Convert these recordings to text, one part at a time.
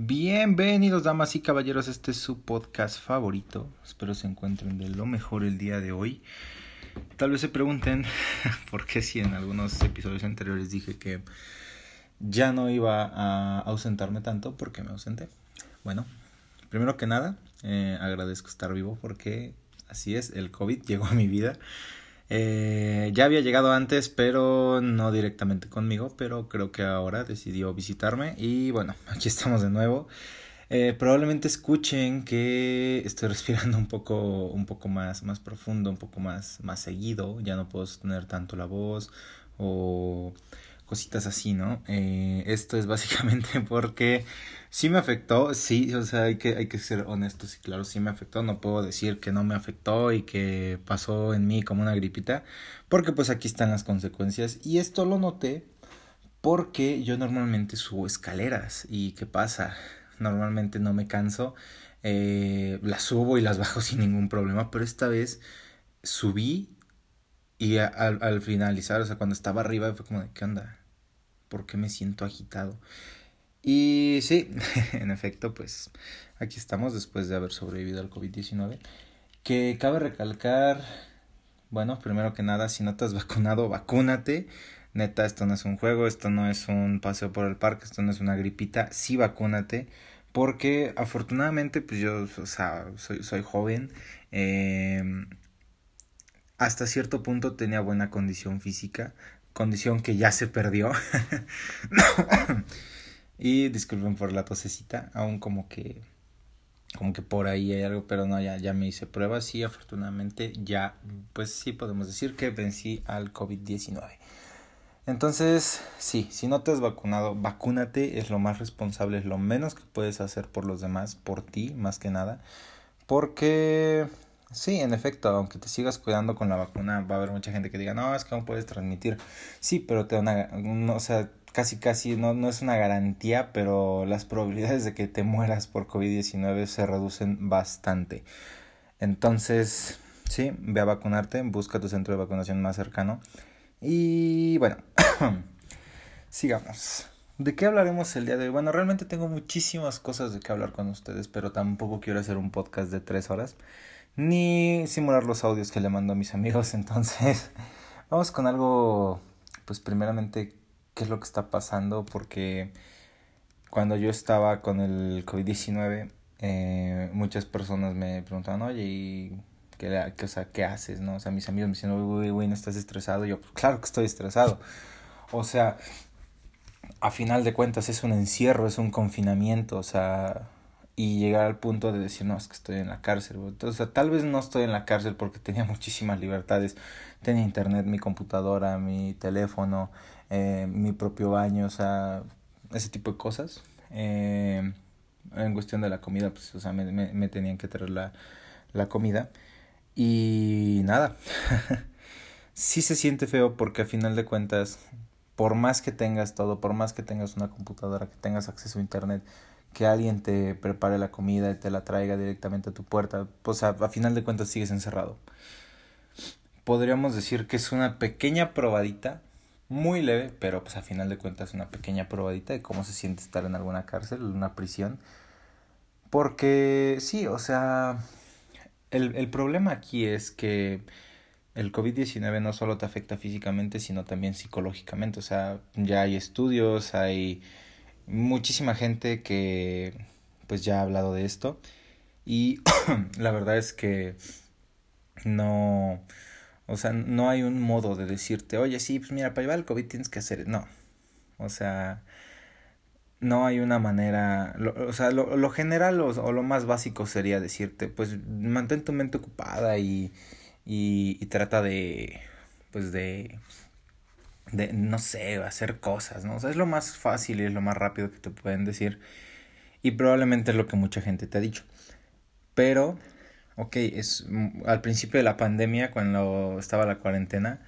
Bienvenidos damas y caballeros, este es su podcast favorito. Espero se encuentren de lo mejor el día de hoy. Tal vez se pregunten por qué si en algunos episodios anteriores dije que ya no iba a ausentarme tanto, ¿por qué me ausenté? Bueno, primero que nada, eh, agradezco estar vivo porque así es, el COVID llegó a mi vida. Eh, ya había llegado antes, pero no directamente conmigo, pero creo que ahora decidió visitarme y bueno, aquí estamos de nuevo. Eh, probablemente escuchen que estoy respirando un poco, un poco más, más profundo, un poco más, más seguido. Ya no puedo sostener tanto la voz o cositas así, ¿no? Eh, esto es básicamente porque sí me afectó, sí, o sea, hay que, hay que ser honestos y claro, sí me afectó, no puedo decir que no me afectó y que pasó en mí como una gripita, porque pues aquí están las consecuencias y esto lo noté porque yo normalmente subo escaleras y ¿qué pasa? Normalmente no me canso, eh, las subo y las bajo sin ningún problema, pero esta vez subí y al, al finalizar, o sea, cuando estaba arriba fue como de, ¿qué onda? ¿Por qué me siento agitado? Y sí, en efecto, pues aquí estamos después de haber sobrevivido al COVID-19. Que cabe recalcar, bueno, primero que nada, si no te has vacunado, vacúnate. Neta, esto no es un juego, esto no es un paseo por el parque, esto no es una gripita. Sí, vacúnate. Porque afortunadamente, pues yo, o sea, soy, soy joven. Eh, hasta cierto punto tenía buena condición física, condición que ya se perdió. y disculpen por la tosecita, aún como que como que por ahí hay algo, pero no, ya, ya me hice pruebas y afortunadamente ya, pues sí podemos decir que vencí al COVID-19. Entonces, sí, si no te has vacunado, vacúnate, es lo más responsable, es lo menos que puedes hacer por los demás, por ti, más que nada, porque Sí, en efecto, aunque te sigas cuidando con la vacuna, va a haber mucha gente que diga, no, es que no puedes transmitir. Sí, pero te una, no, o sea, casi casi no, no es una garantía, pero las probabilidades de que te mueras por COVID-19 se reducen bastante. Entonces, sí, ve a vacunarte, busca tu centro de vacunación más cercano. Y bueno, sigamos. ¿De qué hablaremos el día de hoy? Bueno, realmente tengo muchísimas cosas de qué hablar con ustedes, pero tampoco quiero hacer un podcast de tres horas ni simular los audios que le mando a mis amigos. Entonces, vamos con algo, pues primeramente, qué es lo que está pasando, porque cuando yo estaba con el COVID-19, eh, muchas personas me preguntaban, oye, ¿y qué, qué, o sea, qué haces? ¿no? O sea, mis amigos me decían, uy, güey, ¿no estás estresado? Y yo, pues claro que estoy estresado. O sea, a final de cuentas es un encierro, es un confinamiento, o sea, y llegar al punto de decir, no, es que estoy en la cárcel. O sea, tal vez no estoy en la cárcel porque tenía muchísimas libertades. Tenía internet, mi computadora, mi teléfono, eh, mi propio baño, o sea, ese tipo de cosas. Eh, en cuestión de la comida, pues, o sea, me, me, tenían que traer la, la comida. Y nada, sí se siente feo porque a final de cuentas, por más que tengas todo, por más que tengas una computadora, que tengas acceso a internet, que alguien te prepare la comida y te la traiga directamente a tu puerta, pues a, a, final de cuentas sigues encerrado. Podríamos decir que es una pequeña probadita, muy leve, pero pues a final de cuentas una pequeña probadita de cómo se siente estar en alguna cárcel, en una prisión. Porque sí, o sea, el, el problema aquí es que el COVID-19 no solo te afecta físicamente, sino también psicológicamente. O sea, ya hay estudios, hay muchísima gente que pues ya ha hablado de esto. Y la verdad es que no o sea no hay un modo de decirte oye sí pues mira para llevar el covid tienes que hacer no. O sea no hay una manera lo, o sea lo, lo general o, o, lo más básico sería decirte pues mantén tu mente ocupada y y, y trata de pues de de, no sé, hacer cosas, ¿no? O sea, es lo más fácil y es lo más rápido que te pueden decir. Y probablemente es lo que mucha gente te ha dicho. Pero, ok, es al principio de la pandemia, cuando estaba la cuarentena,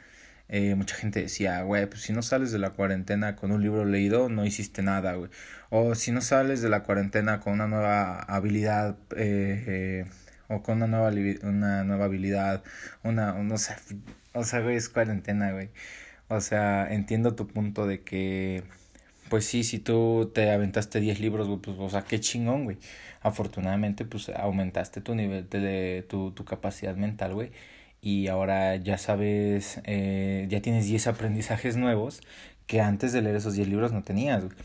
eh, mucha gente decía, güey, pues si no sales de la cuarentena con un libro leído, no hiciste nada, güey. O si no sales de la cuarentena con una nueva habilidad, eh, o con una nueva, una nueva habilidad, una, no sé, o sea, güey, es cuarentena, güey. O sea, entiendo tu punto de que pues sí, si tú te aventaste 10 libros, güey, pues, o sea, qué chingón, güey. Afortunadamente, pues aumentaste tu nivel de, tu, tu capacidad mental, güey. Y ahora ya sabes, eh, ya tienes 10 aprendizajes nuevos que antes de leer esos 10 libros no tenías, güey.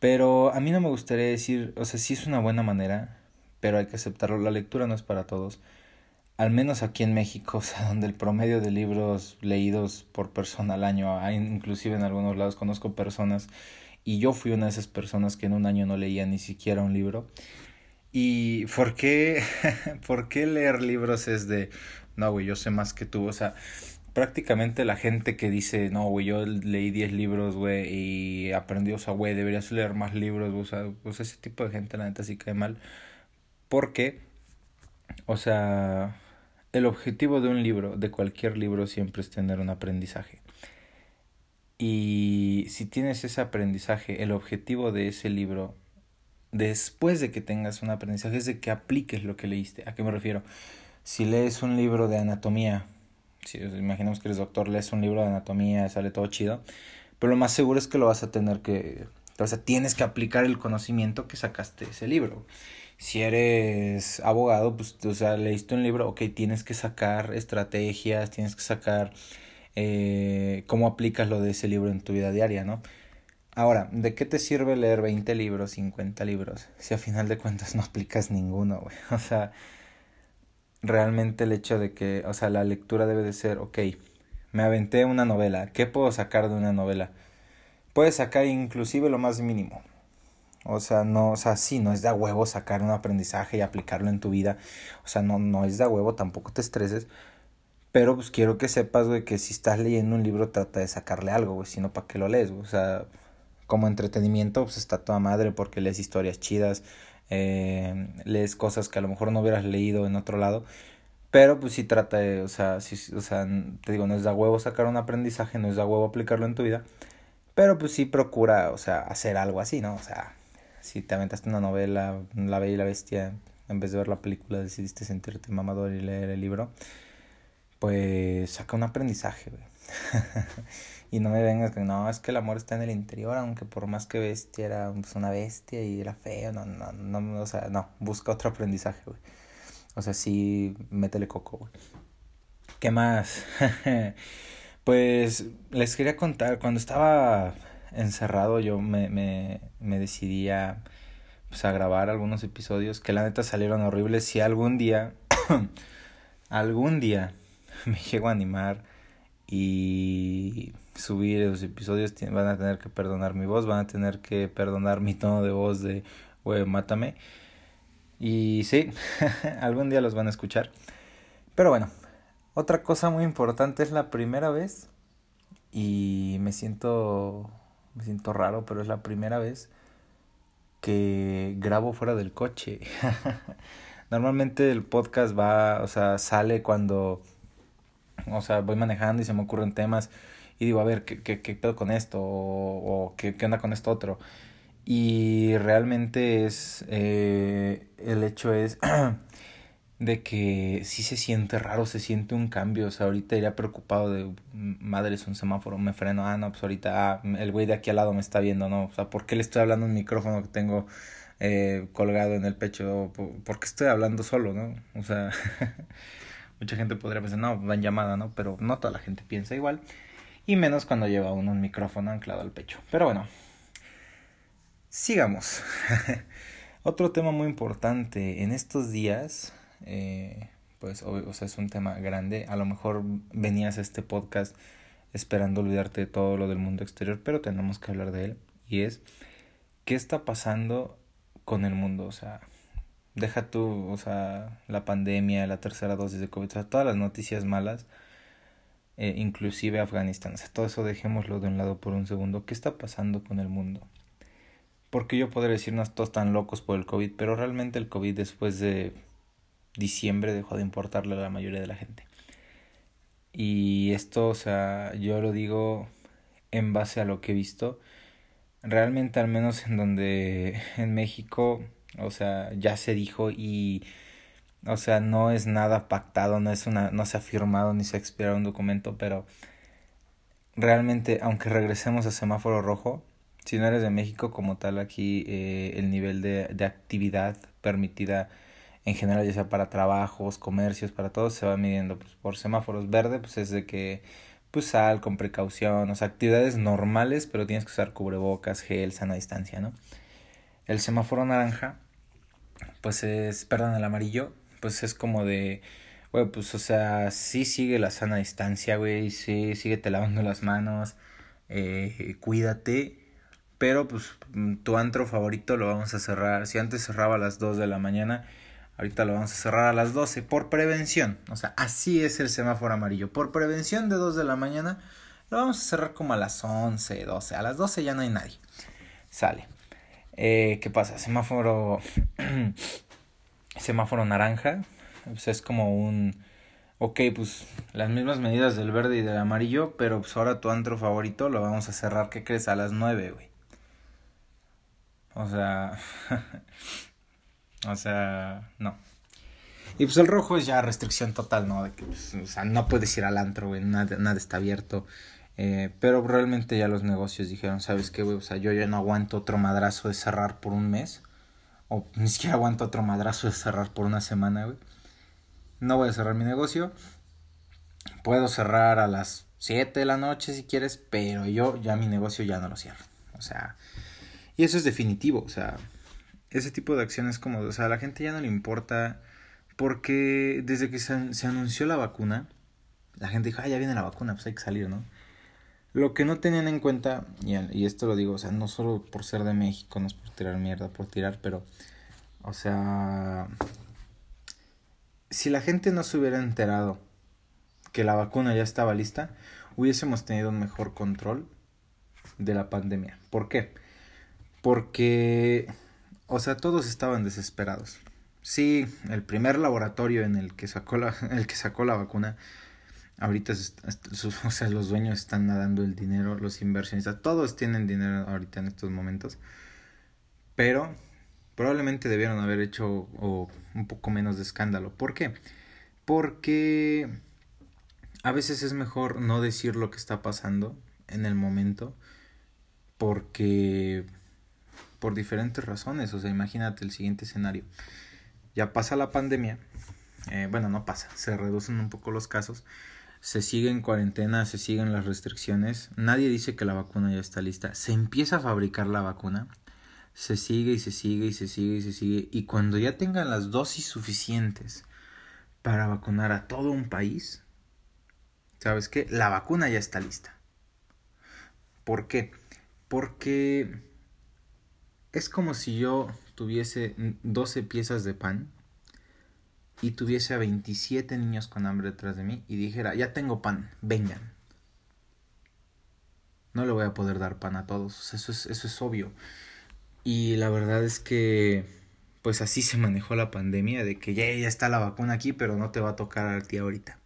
Pero a mí no me gustaría decir, o sea, sí es una buena manera, pero hay que aceptarlo. La lectura no es para todos. Al menos aquí en México, o sea, donde el promedio de libros leídos por persona al año, inclusive en algunos lados conozco personas, y yo fui una de esas personas que en un año no leía ni siquiera un libro. ¿Y por qué, por qué leer libros es de, no, güey, yo sé más que tú? O sea, prácticamente la gente que dice, no, güey, yo leí 10 libros, güey, y aprendí, o sea, güey, deberías leer más libros, o sea, pues ese tipo de gente, la neta, sí cae mal. Porque, o sea, el objetivo de un libro, de cualquier libro, siempre es tener un aprendizaje. Y si tienes ese aprendizaje, el objetivo de ese libro, después de que tengas un aprendizaje, es de que apliques lo que leíste. ¿A qué me refiero? Si lees un libro de anatomía, si imaginemos que eres doctor, lees un libro de anatomía, sale todo chido, pero lo más seguro es que lo vas a tener que, o sea, tienes que aplicar el conocimiento que sacaste de ese libro. Si eres abogado, pues, o sea, leíste un libro, ok, tienes que sacar estrategias, tienes que sacar eh, cómo aplicas lo de ese libro en tu vida diaria, ¿no? Ahora, ¿de qué te sirve leer 20 libros, 50 libros, si a final de cuentas no aplicas ninguno, güey? O sea, realmente el hecho de que, o sea, la lectura debe de ser, ok, me aventé una novela, ¿qué puedo sacar de una novela? Puedes sacar inclusive lo más mínimo. O sea, no, o sea, sí, no es de a huevo sacar un aprendizaje y aplicarlo en tu vida. O sea, no, no es de a huevo, tampoco te estreses. Pero pues quiero que sepas, güey, que si estás leyendo un libro trata de sacarle algo, güey, si no, ¿para qué lo lees? O sea, como entretenimiento, pues está toda madre porque lees historias chidas, eh, lees cosas que a lo mejor no hubieras leído en otro lado. Pero pues sí trata de, o sea, sí, o sea, te digo, no es de huevo sacar un aprendizaje, no es de huevo aplicarlo en tu vida. Pero pues sí procura, o sea, hacer algo así, ¿no? O sea, si te aventaste una novela, La Bella y la Bestia, en vez de ver la película decidiste sentirte mamador y leer el libro, pues saca un aprendizaje, güey. y no me vengas que no, es que el amor está en el interior, aunque por más que bestia era pues, una bestia y era feo, no, no, no, o sea, no, busca otro aprendizaje, güey. O sea, sí, métele coco, güey. ¿Qué más? pues les quería contar, cuando estaba encerrado yo me, me, me decidí a, pues, a grabar algunos episodios que la neta salieron horribles. Si algún día, algún día me llego a animar y subir esos episodios, van a tener que perdonar mi voz, van a tener que perdonar mi tono de voz de, güey, mátame. Y sí, algún día los van a escuchar. Pero bueno, otra cosa muy importante es la primera vez y me siento me siento raro, pero es la primera vez que grabo fuera del coche. Normalmente el podcast va, o sea, sale cuando, o sea, voy manejando y se me ocurren temas y digo, a ver, ¿qué, qué, qué pedo con esto? O, o ¿qué, ¿qué, onda con esto otro? Y realmente es, eh, el hecho es de que sí se siente raro, se siente un cambio. O sea, ahorita iría preocupado de, madre, es un semáforo, me freno. Ah, no, pues ahorita, ah, el güey de aquí al lado me está viendo, ¿no? O sea, ¿por qué le estoy hablando un micrófono que tengo eh, colgado en el pecho? ¿Por qué estoy hablando solo, no? O sea, mucha gente podría pensar, no, va en llamada, ¿no? Pero no toda la gente piensa igual. Y menos cuando lleva uno un micrófono anclado al pecho. Pero bueno, sigamos. Otro tema muy importante en estos días eh, pues o, sea, es un tema grande. A lo mejor venías a este podcast esperando olvidarte de todo lo del mundo exterior, pero tenemos que hablar de él. Y es, ¿qué está pasando con el mundo? O sea, deja tú, o sea, la pandemia, la tercera dosis de COVID, o sea, todas las noticias malas, eh, inclusive Afganistán, o sea, todo eso dejémoslo de un lado por un segundo. ¿Qué está pasando con el mundo? Porque yo podría decirnos todos tan locos por el COVID, pero realmente el COVID después de diciembre dejó de importarle a la mayoría de la gente. Y esto, o sea, yo lo digo en base a lo que he visto. Realmente, al menos en donde en México, o sea, ya se dijo y, o sea, no es nada pactado, no es una, no se ha firmado ni se ha expirado un documento, pero realmente, aunque regresemos a semáforo rojo, si no eres de México como tal aquí eh, el nivel de, de actividad permitida en general ya sea para trabajos, comercios, para todos se va midiendo pues, por semáforos verde, pues es de que pues sal con precaución, o sea, actividades normales, pero tienes que usar cubrebocas, gel, sana distancia, ¿no? El semáforo naranja, pues es, perdón, el amarillo, pues es como de, güey, pues o sea, sí sigue la sana distancia, güey, sí, síguete lavando las manos, eh, cuídate, pero pues tu antro favorito lo vamos a cerrar, si antes cerraba a las 2 de la mañana, Ahorita lo vamos a cerrar a las 12 por prevención. O sea, así es el semáforo amarillo. Por prevención de 2 de la mañana lo vamos a cerrar como a las 11, 12. A las 12 ya no hay nadie. Sale. Eh, ¿Qué pasa? Semáforo... semáforo naranja. Pues es como un... Ok, pues las mismas medidas del verde y del amarillo, pero pues ahora tu antro favorito lo vamos a cerrar, ¿qué crees? A las 9, güey. O sea... O sea, no. Y pues el rojo es ya restricción total, ¿no? De que, pues, o sea, no puedes ir al antro, güey, nada, nada está abierto. Eh, pero realmente ya los negocios dijeron, ¿sabes qué, güey? O sea, yo ya no aguanto otro madrazo de cerrar por un mes. O ni siquiera aguanto otro madrazo de cerrar por una semana, güey. No voy a cerrar mi negocio. Puedo cerrar a las 7 de la noche si quieres, pero yo ya mi negocio ya no lo cierro. O sea, y eso es definitivo, o sea, ese tipo de acciones como, o sea, a la gente ya no le importa porque desde que se, se anunció la vacuna, la gente dijo, ah, ya viene la vacuna, pues hay que salir, ¿no? Lo que no tenían en cuenta, y, y esto lo digo, o sea, no solo por ser de México, no es por tirar mierda, por tirar, pero, o sea, si la gente no se hubiera enterado que la vacuna ya estaba lista, hubiésemos tenido un mejor control de la pandemia. ¿Por qué? Porque o sea, todos estaban desesperados. Sí, el primer laboratorio en el que sacó la, el que sacó la vacuna, ahorita o sea, los dueños están nadando el dinero, los inversionistas, todos tienen dinero ahorita en estos momentos. Pero probablemente debieron haber hecho un poco menos de escándalo. ¿Por qué? Porque a veces es mejor no decir lo que está pasando en el momento porque por diferentes razones. O sea, imagínate el siguiente escenario. Ya pasa la pandemia, eh, bueno, no pasa, se reducen un poco los casos, se sigue en cuarentena, se siguen las restricciones, nadie dice que la vacuna ya está lista, se empieza a fabricar la vacuna, se sigue y se sigue y se sigue y se sigue, y cuando ya tengan las dosis suficientes para vacunar a todo un país, ¿sabes qué? La vacuna ya está lista. ¿Por qué? Porque es como si yo tuviese 12 piezas de pan y tuviese a 27 niños con hambre detrás de mí y dijera, ya tengo pan, vengan. No le voy a poder dar pan a todos, eso es, eso es obvio. Y la verdad es que, pues así se manejó la pandemia, de que ya, ya está la vacuna aquí, pero no te va a tocar a ti ahorita.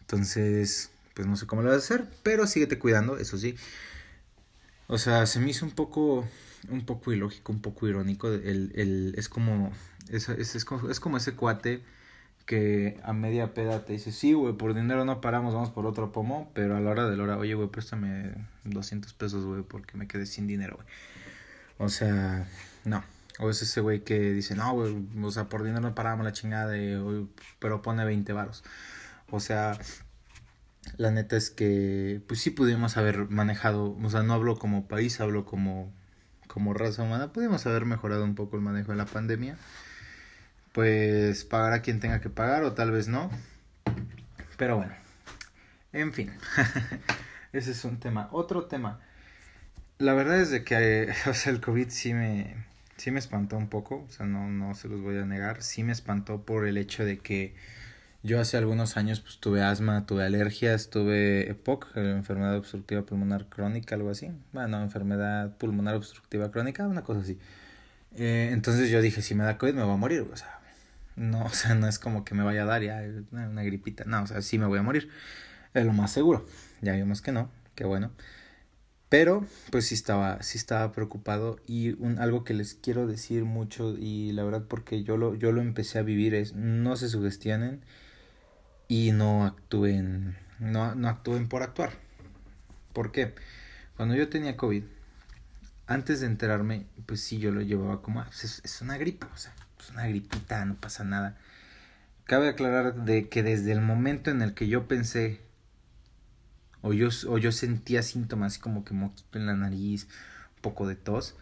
Entonces, pues no sé cómo lo vas a hacer, pero síguete cuidando, eso sí. O sea, se me hizo un poco un poco ilógico, un poco irónico. El, el, es, como, es, es, es, como ese cuate que a media peda te dice, sí, güey, por dinero no paramos, vamos por otro pomo, pero a la hora de la hora, oye, güey, préstame 200 pesos, güey, porque me quedé sin dinero, güey. O sea, no. O es ese güey que dice, no, güey, o sea, por dinero no paramos la chingada, de, pero pone 20 varos. O sea, la neta es que, pues sí pudimos haber manejado, o sea, no hablo como país, hablo como como raza humana pudimos haber mejorado un poco el manejo de la pandemia. Pues pagar a quien tenga que pagar o tal vez no. Pero bueno, en fin, ese es un tema. Otro tema. La verdad es de que o sea, el COVID sí me, sí me espantó un poco, o sea, no, no se los voy a negar. Sí me espantó por el hecho de que yo hace algunos años pues tuve asma, tuve alergias, tuve EPOC, enfermedad obstructiva pulmonar crónica, algo así. Bueno, enfermedad pulmonar obstructiva crónica, una cosa así. Eh, entonces yo dije, si me da COVID me voy a morir, o sea, no, o sea, no es como que me vaya a dar ya una, gripita, no, o sea, sí me voy a morir, es lo más seguro. Ya vimos que no, qué bueno. Pero, pues sí estaba, sí estaba preocupado y un, algo que les quiero decir mucho y la verdad porque yo lo, yo lo empecé a vivir es no se sugestionen y no actúen, no, no actúen por actuar. ¿Por qué? Cuando yo tenía COVID, antes de enterarme, pues sí, yo lo llevaba como, ah, pues es, una gripa, o sea, es una gripita, no pasa nada. Cabe aclarar de que desde el momento en el que yo pensé o yo, o yo sentía síntomas como que moquito en la nariz, un poco de tos,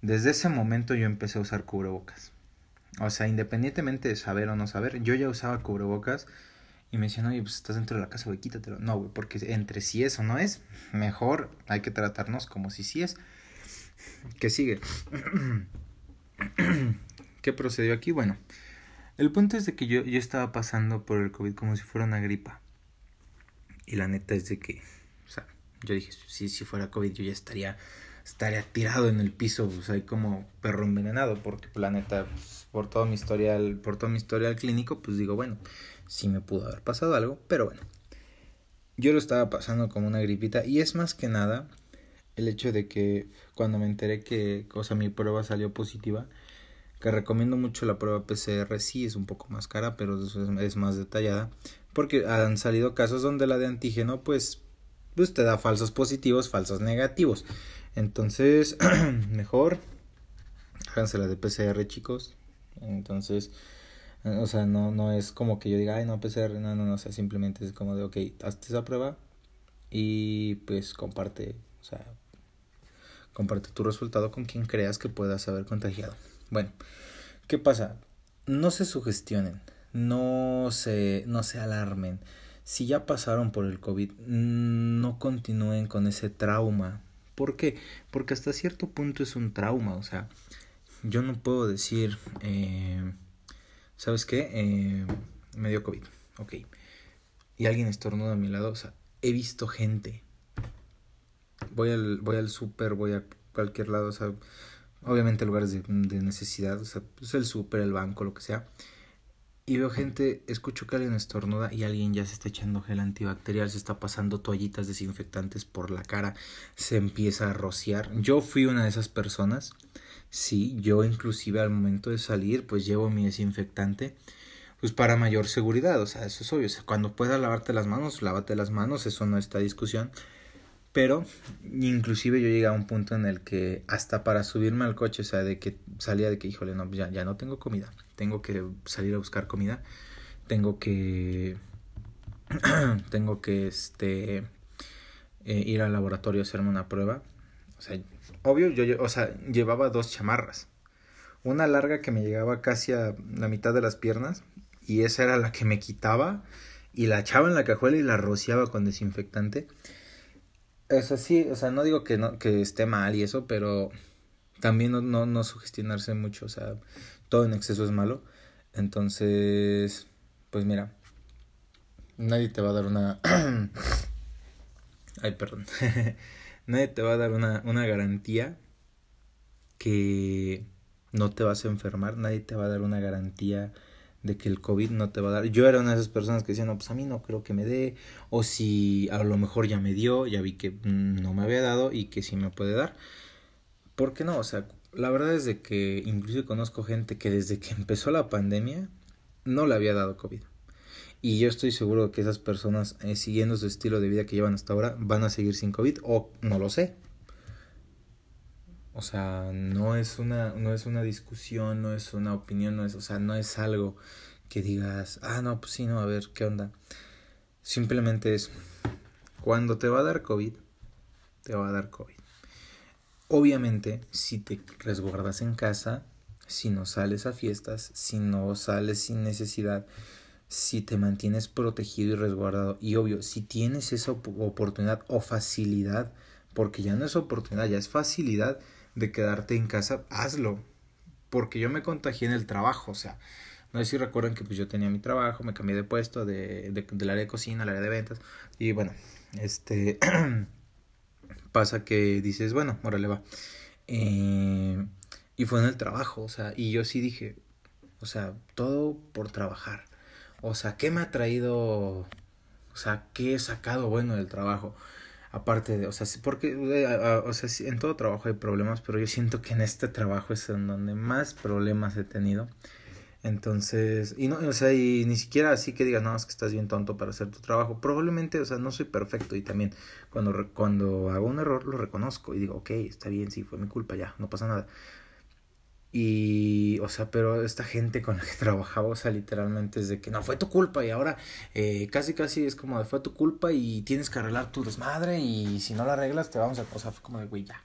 desde ese momento yo empecé a usar cubrebocas. O sea, independientemente de saber o no saber, yo ya usaba cubrebocas y me decían, oye, pues estás dentro de la casa, güey, quítatelo. No, güey, porque entre si es o no es, mejor hay que tratarnos como si sí es. ¿Qué sigue? ¿Qué procedió aquí? Bueno, el punto es de que yo, yo estaba pasando por el COVID como si fuera una gripa. Y la neta es de que, o sea, yo dije, si, si fuera COVID yo ya estaría, estaría tirado en el piso, o sea, como perro envenenado, porque la neta, pues, por todo mi historial, por todo mi historial clínico, pues digo, bueno, sí me pudo haber pasado algo, pero bueno. Yo lo estaba pasando como una gripita y es más que nada el hecho de que cuando me enteré que, o sea, mi prueba salió positiva, que recomiendo mucho la prueba PCR, sí es un poco más cara, pero es más detallada, porque han salido casos donde la de antígeno pues, pues te da falsos positivos, falsos negativos. Entonces, mejor háganse la de PCR, chicos. Entonces, o sea, no, no es como que yo diga, ay, no, PCR, no, no, no, o sea, simplemente es como de, ok, hazte esa prueba y pues comparte, o sea, comparte tu resultado con quien creas que puedas haber contagiado. Bueno, ¿qué pasa? No se sugestionen no se, no se alarmen. Si ya pasaron por el COVID, no continúen con ese trauma. ¿Por qué? Porque hasta cierto punto es un trauma. O sea, yo no puedo decir, eh, ¿sabes qué? Eh, me dio COVID. Ok. Y alguien estornuda a mi lado. O sea, he visto gente. Voy al, voy al súper, voy a cualquier lado. O sea, obviamente lugares de, de necesidad. O sea, pues el súper, el banco, lo que sea y veo gente, escucho que alguien estornuda y alguien ya se está echando gel antibacterial, se está pasando toallitas desinfectantes por la cara, se empieza a rociar. Yo fui una de esas personas, sí, yo inclusive al momento de salir pues llevo mi desinfectante pues para mayor seguridad, o sea, eso es obvio, cuando puedas lavarte las manos, lávate las manos, eso no está discusión. Pero inclusive yo llegué a un punto en el que hasta para subirme al coche, o sea, de que salía de que, híjole, no, ya, ya no tengo comida, tengo que salir a buscar comida, tengo que, tengo que, este, eh, ir al laboratorio a hacerme una prueba. O sea, obvio, yo, o sea, llevaba dos chamarras. Una larga que me llegaba casi a la mitad de las piernas y esa era la que me quitaba y la echaba en la cajuela y la rociaba con desinfectante o sea, sí, o sea, no digo que, no, que esté mal y eso, pero también no, no, no sugestionarse mucho, o sea, todo en exceso es malo. Entonces, pues mira, nadie te va a dar una... Ay, perdón. nadie te va a dar una, una garantía que no te vas a enfermar, nadie te va a dar una garantía de que el COVID no te va a dar. Yo era una de esas personas que decían, no, pues a mí no creo que me dé, o si a lo mejor ya me dio, ya vi que no me había dado y que sí me puede dar. ¿Por qué no? O sea, la verdad es de que incluso conozco gente que desde que empezó la pandemia no le había dado COVID. Y yo estoy seguro que esas personas, eh, siguiendo su estilo de vida que llevan hasta ahora, van a seguir sin COVID, o no lo sé. O sea, no es una, no es una discusión, no es una opinión, no es, o sea, no es algo que digas, ah, no, pues sí, no, a ver, ¿qué onda? Simplemente es, cuando te va a dar COVID, te va a dar COVID. Obviamente, si te resguardas en casa, si no sales a fiestas, si no sales sin necesidad, si te mantienes protegido y resguardado, y obvio, si tienes esa oportunidad o facilidad, porque ya no es oportunidad, ya es facilidad de quedarte en casa, hazlo. Porque yo me contagié en el trabajo, o sea, no sé si recuerdan que pues yo tenía mi trabajo, me cambié de puesto de, de, del área de cocina al área de ventas. Y bueno, este pasa que dices, bueno, órale va. Eh, y fue en el trabajo, o sea, y yo sí dije, o sea, todo por trabajar. O sea, ¿qué me ha traído? O sea, ¿qué he sacado bueno del trabajo? aparte de, o sea, porque, eh, o sea, en todo trabajo hay problemas, pero yo siento que en este trabajo es en donde más problemas he tenido. Entonces, y no, o sea, y ni siquiera así que digas, no, es que estás bien tonto para hacer tu trabajo. Probablemente, o sea, no soy perfecto y también cuando, cuando hago un error lo reconozco y digo, ok, está bien, sí, fue mi culpa, ya, no pasa nada. Y, o sea, pero esta gente con la que trabajaba, o sea, literalmente es de que no fue tu culpa y ahora eh, casi, casi es como de fue tu culpa y tienes que arreglar tu desmadre y si no la arreglas te vamos a, o sea, fue como de güey, ya.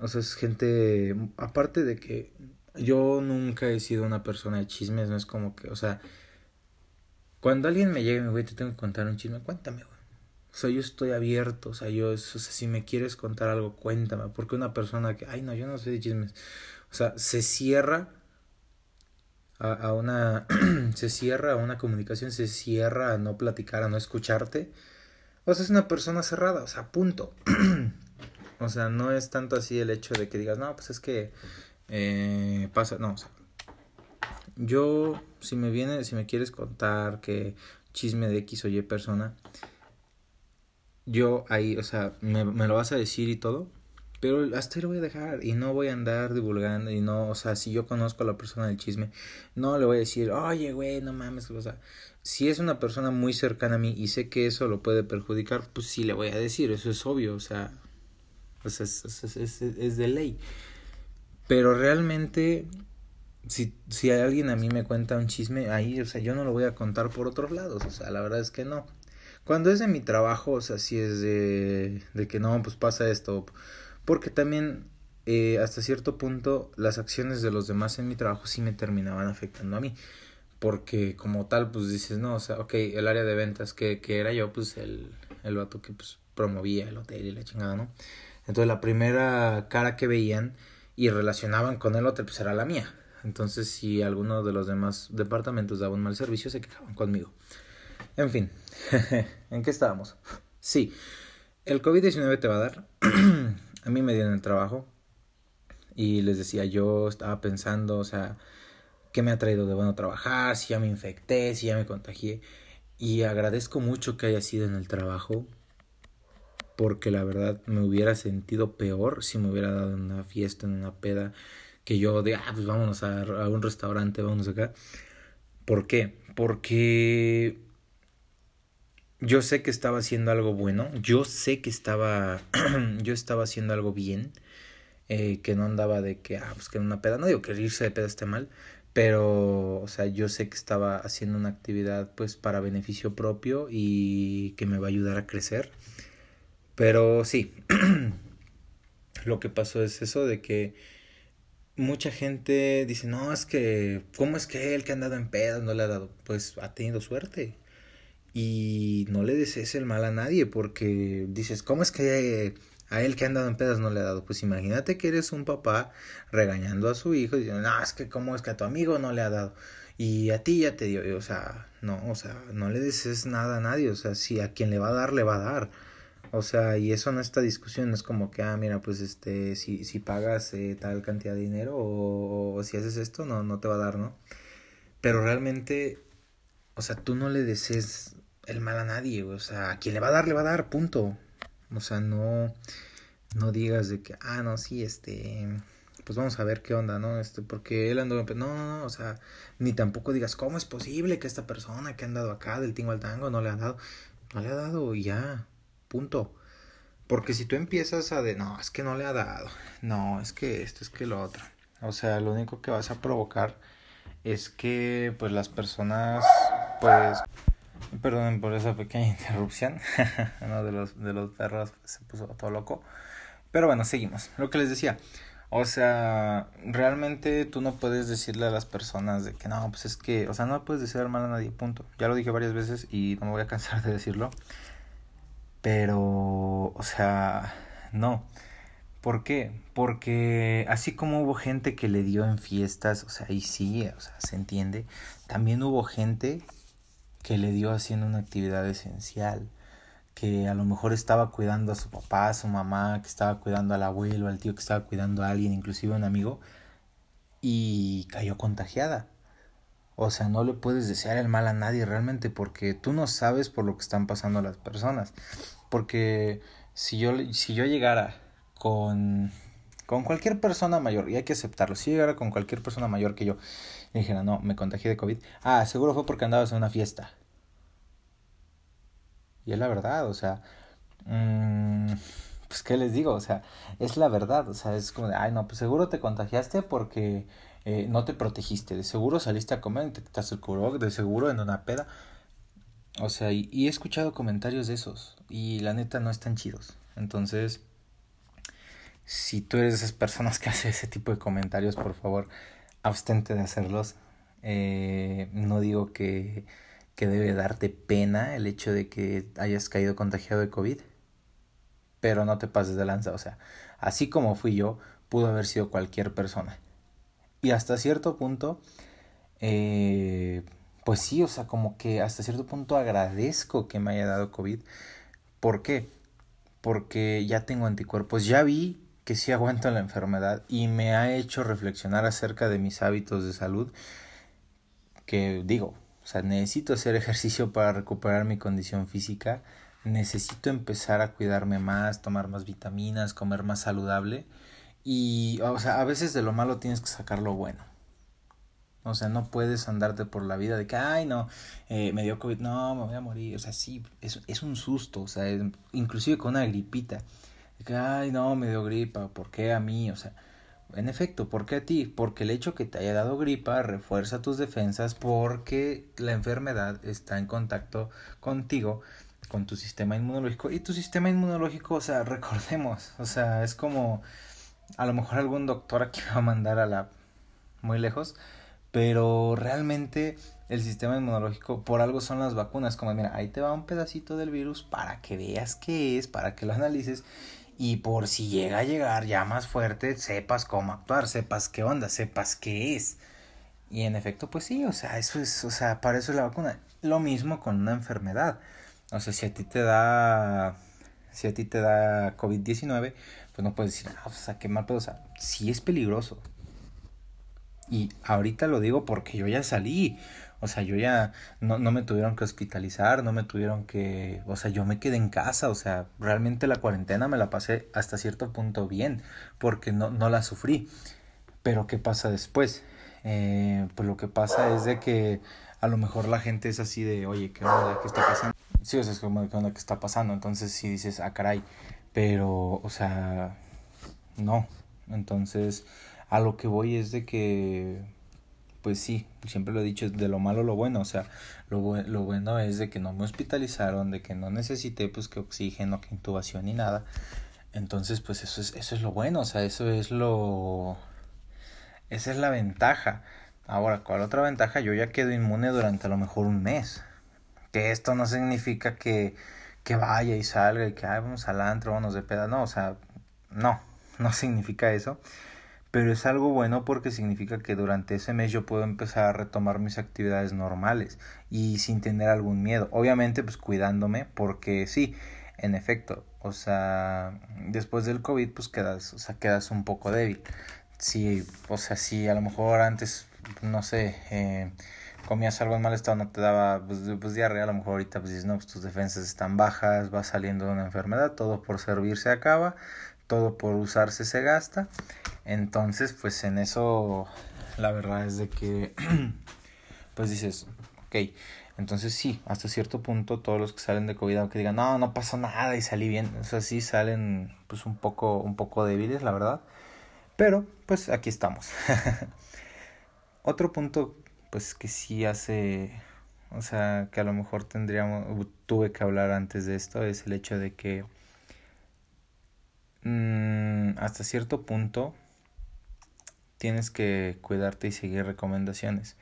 O sea, es gente, aparte de que yo nunca he sido una persona de chismes, no es como que, o sea, cuando alguien me llega y me güey, te tengo que contar un chisme, cuéntame, güey. O sea, yo estoy abierto, o sea, yo, o sea, si me quieres contar algo, cuéntame, porque una persona que, ay, no, yo no sé de chismes, o sea, se cierra a, a una, se cierra a una comunicación, se cierra a no platicar, a no escucharte, o sea, es una persona cerrada, o sea, punto. o sea, no es tanto así el hecho de que digas, no, pues es que eh, pasa, no, o sea, yo, si me viene, si me quieres contar que chisme de X o Y persona, yo ahí, o sea, me, me lo vas a decir y todo, pero hasta ahí lo voy a dejar y no voy a andar divulgando y no, o sea, si yo conozco a la persona del chisme, no le voy a decir, oye, güey, no mames, o sea, si es una persona muy cercana a mí y sé que eso lo puede perjudicar, pues sí le voy a decir, eso es obvio, o sea, pues es, es, es, es de ley. Pero realmente, si, si alguien a mí me cuenta un chisme, ahí, o sea, yo no lo voy a contar por otros lados, o sea, la verdad es que no. Cuando es de mi trabajo, o sea, si es de, de que no, pues pasa esto, porque también eh, hasta cierto punto las acciones de los demás en mi trabajo sí me terminaban afectando a mí. Porque como tal, pues dices, no, o sea, ok, el área de ventas que, que era yo, pues el, el vato que pues promovía el hotel y la chingada, ¿no? Entonces la primera cara que veían y relacionaban con el hotel, pues era la mía. Entonces, si alguno de los demás departamentos daba un mal servicio, se quejaban conmigo. En fin, ¿en qué estábamos? Sí, el COVID-19 te va a dar. a mí me dieron el trabajo y les decía, yo estaba pensando, o sea, ¿qué me ha traído de bueno trabajar? Si ya me infecté, si ya me contagié. Y agradezco mucho que haya sido en el trabajo porque la verdad me hubiera sentido peor si me hubiera dado una fiesta, en una peda, que yo de, ah, pues vámonos a, a un restaurante, vámonos acá. ¿Por qué? Porque yo sé que estaba haciendo algo bueno, yo sé que estaba, yo estaba haciendo algo bien, eh, que no andaba de que, ah, pues que en una peda, no digo que irse de peda esté mal, pero, o sea, yo sé que estaba haciendo una actividad pues para beneficio propio y que me va a ayudar a crecer. Pero sí, lo que pasó es eso de que mucha gente dice, no, es que, ¿cómo es que él que ha andado en pedas no le ha dado? Pues ha tenido suerte. Y no le desees el mal a nadie porque dices, ¿cómo es que a él que ha andado en pedas no le ha dado? Pues imagínate que eres un papá regañando a su hijo y diciendo, no, es que cómo es que a tu amigo no le ha dado. Y a ti ya te dio, o sea, no, o sea, no le desees nada a nadie, o sea, si a quien le va a dar, le va a dar. O sea, y eso no esta discusión, es como que, ah, mira, pues este, si, si pagas eh, tal cantidad de dinero o, o, si haces esto, no, no te va a dar, ¿no? Pero realmente, o sea, tú no le desees el mal a nadie, o sea, a quien le va a dar, le va a dar, punto. O sea, no, no digas de que, ah, no, sí, este, pues vamos a ver qué onda, ¿no? Este, porque él andó, no, no, no, o sea, ni tampoco digas, ¿cómo es posible que esta persona que ha andado acá del tingo al tango no le ha dado? No le ha dado y ya Punto. Porque si tú empiezas a de, no, es que no le ha dado, no, es que esto, es que lo otro. O sea, lo único que vas a provocar es que, pues, las personas, pues, perdonen por esa pequeña interrupción, uno de los, de los perros se puso todo loco. Pero bueno, seguimos. Lo que les decía, o sea, realmente tú no puedes decirle a las personas de que no, pues es que, o sea, no puedes decir mal a nadie, punto. Ya lo dije varias veces y no me voy a cansar de decirlo. Pero, o sea, no. ¿Por qué? Porque así como hubo gente que le dio en fiestas, o sea, y sí, o sea, se entiende, también hubo gente que le dio haciendo una actividad esencial, que a lo mejor estaba cuidando a su papá, a su mamá, que estaba cuidando al abuelo, al tío, que estaba cuidando a alguien, inclusive a un amigo, y cayó contagiada. O sea, no le puedes desear el mal a nadie realmente porque tú no sabes por lo que están pasando las personas. Porque si yo, si yo llegara con, con cualquier persona mayor, y hay que aceptarlo, si llegara con cualquier persona mayor que yo, y dijera, no, me contagié de COVID, ah, seguro fue porque andabas en una fiesta. Y es la verdad, o sea, mmm, pues qué les digo, o sea, es la verdad, o sea, es como de, ay, no, pues seguro te contagiaste porque eh, no te protegiste, de seguro saliste a comer te quitaste el cubreboc, de seguro en una peda. O sea, y, y he escuchado comentarios de esos y la neta no están chidos. Entonces, si tú eres de esas personas que hace ese tipo de comentarios, por favor, abstente de hacerlos. Eh, no digo que, que debe darte pena el hecho de que hayas caído contagiado de COVID, pero no te pases de lanza. O sea, así como fui yo, pudo haber sido cualquier persona. Y hasta cierto punto, eh, pues sí, o sea, como que hasta cierto punto agradezco que me haya dado COVID. ¿Por qué? Porque ya tengo anticuerpos, ya vi que sí aguanto la enfermedad y me ha hecho reflexionar acerca de mis hábitos de salud que digo, o sea, necesito hacer ejercicio para recuperar mi condición física, necesito empezar a cuidarme más, tomar más vitaminas, comer más saludable y, o sea, a veces de lo malo tienes que sacar lo bueno. O sea, no puedes andarte por la vida de que, ay, no, eh, me dio COVID, no, me voy a morir. O sea, sí, es, es un susto, o sea, inclusive con una gripita que, ay, no, me dio gripa, ¿por qué a mí? O sea, en efecto, ¿por qué a ti? Porque el hecho que te haya dado gripa refuerza tus defensas porque la enfermedad está en contacto contigo, con tu sistema inmunológico. Y tu sistema inmunológico, o sea, recordemos, o sea, es como a lo mejor algún doctor aquí va a mandar a la muy lejos, pero realmente el sistema inmunológico por algo son las vacunas, como mira, ahí te va un pedacito del virus para que veas qué es, para que lo analices y por si llega a llegar ya más fuerte, sepas cómo actuar, sepas qué onda, sepas qué es. Y en efecto, pues sí, o sea, eso es, o sea, para eso es la vacuna. Lo mismo con una enfermedad. O sea, si a ti te da, si a ti te da COVID-19, pues no puedes decir, ah, o sea, qué mal pedo, o sea, sí es peligroso. Y ahorita lo digo porque yo ya salí. O sea, yo ya no, no me tuvieron que hospitalizar, no me tuvieron que... O sea, yo me quedé en casa, o sea, realmente la cuarentena me la pasé hasta cierto punto bien, porque no, no la sufrí. Pero ¿qué pasa después? Eh, pues lo que pasa es de que a lo mejor la gente es así de, oye, ¿qué onda? ¿Qué está pasando? Sí, o sea, es como, ¿qué onda? ¿Qué está pasando? Entonces si dices, ah, caray, pero, o sea, no. Entonces, a lo que voy es de que pues sí, siempre lo he dicho, de lo malo lo bueno, o sea, lo, lo bueno es de que no me hospitalizaron, de que no necesité pues que oxígeno, que intubación ni nada. Entonces, pues eso es, eso es lo bueno, o sea, eso es lo... Esa es la ventaja. Ahora, ¿cuál otra ventaja? Yo ya quedo inmune durante a lo mejor un mes. Que esto no significa que, que vaya y salga y que Ay, vamos al antro, vamos de peda. No, o sea, no, no significa eso pero es algo bueno porque significa que durante ese mes yo puedo empezar a retomar mis actividades normales y sin tener algún miedo. Obviamente pues cuidándome porque sí, en efecto, o sea, después del COVID pues quedas, o sea, quedas un poco débil. Sí, o sea, si a lo mejor antes, no sé, eh, comías algo en mal estado, no te daba pues, pues, diarrea, a lo mejor ahorita pues dices, no, pues tus defensas están bajas, va saliendo de una enfermedad, todo por servir se acaba, todo por usarse se gasta entonces, pues en eso la verdad es de que, pues dices, ok, entonces sí, hasta cierto punto todos los que salen de COVID, aunque digan, no, no pasó nada y salí bien, o sea, sí salen pues un poco, un poco débiles, la verdad. Pero, pues aquí estamos. Otro punto, pues que sí hace, o sea, que a lo mejor tendríamos, tuve que hablar antes de esto, es el hecho de que mmm, hasta cierto punto, tienes que cuidarte y seguir recomendaciones.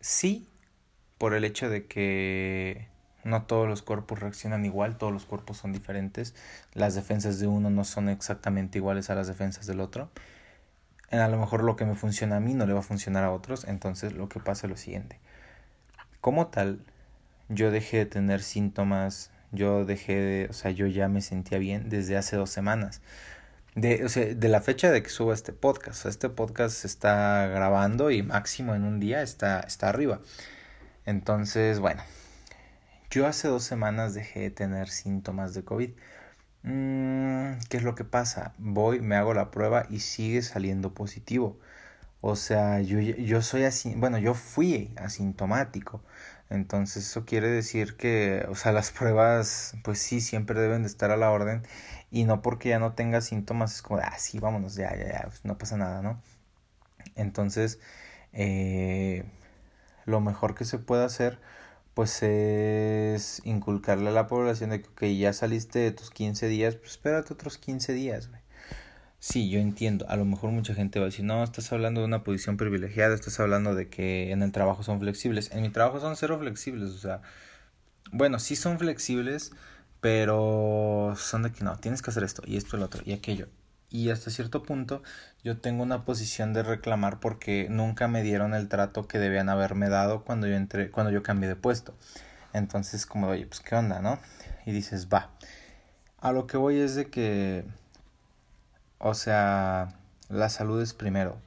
Sí, por el hecho de que no todos los cuerpos reaccionan igual, todos los cuerpos son diferentes, las defensas de uno no son exactamente iguales a las defensas del otro. A lo mejor lo que me funciona a mí no le va a funcionar a otros, entonces lo que pasa es lo siguiente. Como tal, yo dejé de tener síntomas, yo dejé de, o sea, yo ya me sentía bien desde hace dos semanas de, o sea, de la fecha de que suba este podcast. Este podcast se está grabando y máximo en un día está, está arriba. Entonces, bueno, yo hace dos semanas dejé de tener síntomas de COVID. Mm, ¿Qué es lo que pasa? Voy, me hago la prueba y sigue saliendo positivo. O sea, yo, yo soy así, bueno, yo fui asintomático. Entonces eso quiere decir que, o sea, las pruebas, pues sí, siempre deben de estar a la orden. Y no porque ya no tenga síntomas, es como, ah, sí, vámonos, ya, ya, ya, pues no pasa nada, ¿no? Entonces, eh, lo mejor que se puede hacer pues es inculcarle a la población de que ya saliste de tus 15 días, pues espérate otros 15 días, güey. Sí, yo entiendo. A lo mejor mucha gente va a decir, no, estás hablando de una posición privilegiada, estás hablando de que en el trabajo son flexibles. En mi trabajo son cero flexibles, o sea, bueno, sí son flexibles, pero son de que no, tienes que hacer esto y esto lo otro y aquello y hasta cierto punto yo tengo una posición de reclamar porque nunca me dieron el trato que debían haberme dado cuando yo entré, cuando yo cambié de puesto. Entonces como, oye, pues qué onda, ¿no? Y dices, va. A lo que voy es de que, o sea, la salud es primero.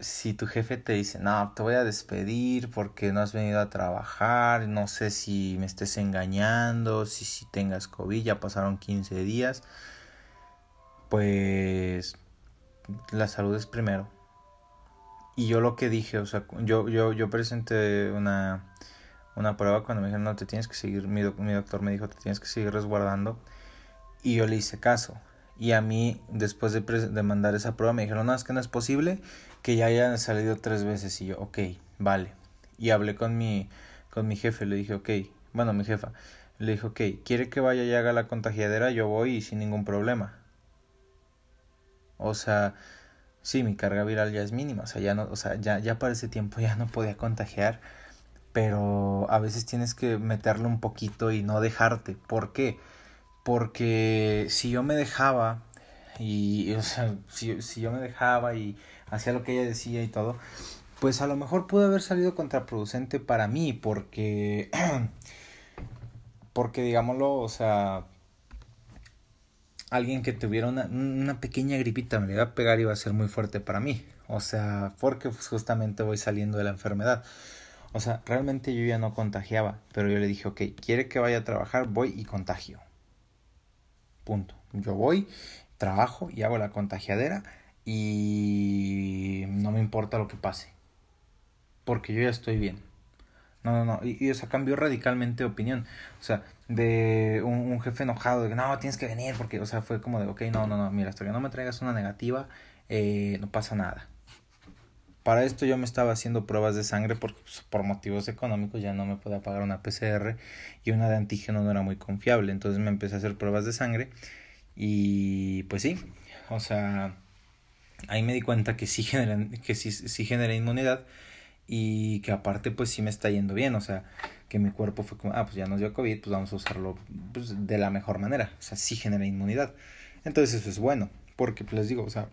Si tu jefe te dice, no, te voy a despedir porque no has venido a trabajar, no sé si me estés engañando, si, si tengas COVID, ya pasaron 15 días pues la salud es primero. Y yo lo que dije, o sea, yo, yo, yo presenté una, una prueba cuando me dijeron, no, te tienes que seguir, mi, mi doctor me dijo, te tienes que seguir resguardando. Y yo le hice caso. Y a mí, después de, mandar esa prueba, me dijeron, no, es que no es posible que ya hayan salido tres veces. Y yo, ok, vale. Y hablé con mi, con mi jefe, le dije, ok, bueno, mi jefa, le dije, ok, ¿quiere que vaya y haga la contagiadera? Yo voy y sin ningún problema. O sea, sí, mi carga viral ya es mínima, o sea, ya no, o sea, ya, ya para ese tiempo ya no podía contagiar, pero a veces tienes que meterle un poquito y no dejarte. ¿Por qué? Porque si yo me dejaba y, o sea, si, si yo me dejaba y hacía lo que ella decía y todo, pues a lo mejor pudo haber salido contraproducente para mí, porque, porque digámoslo, o sea, alguien que tuviera una, una pequeña gripita me iba a pegar y iba a ser muy fuerte para mí. O sea, porque pues, justamente voy saliendo de la enfermedad. O sea, realmente yo ya no contagiaba, pero yo le dije, ok, quiere que vaya a trabajar, voy y contagio. Punto. Yo voy, trabajo y hago la contagiadera y no me importa lo que pase. Porque yo ya estoy bien. No, no, no. Y, y o sea, cambió radicalmente de opinión. O sea, de un, jefe enojado, de que no, tienes que venir, porque, o sea, fue como de, ok, no, no, no, mira, hasta que no me traigas una negativa, eh, no pasa nada. Para esto yo me estaba haciendo pruebas de sangre porque pues, por motivos económicos ya no me podía pagar una PCR y una de antígeno no era muy confiable. Entonces me empecé a hacer pruebas de sangre y pues sí, o sea, ahí me di cuenta que sí genera, que sí, sí genera inmunidad y que aparte pues sí me está yendo bien, o sea, que mi cuerpo fue como, ah, pues ya nos dio COVID, pues vamos a usarlo pues, de la mejor manera, o sea, sí genera inmunidad. Entonces eso es bueno, porque pues les digo, o sea,